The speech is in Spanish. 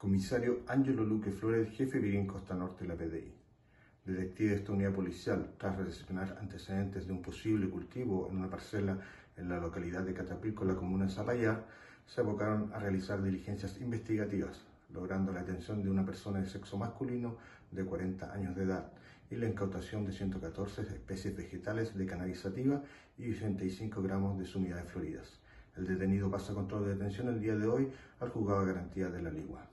Comisario Ángelo Luque Flores, jefe Virín Costa Norte de la PDI. Detective de esta unidad policial, tras recepcionar antecedentes de un posible cultivo en una parcela en la localidad de Catapilco, la comuna de Zapallar, se abocaron a realizar diligencias investigativas, logrando la detención de una persona de sexo masculino de 40 años de edad y la incautación de 114 especies vegetales de cannabis y 65 gramos de sumidades floridas. El detenido pasa a control de detención el día de hoy al juzgado de garantía de la Ligua.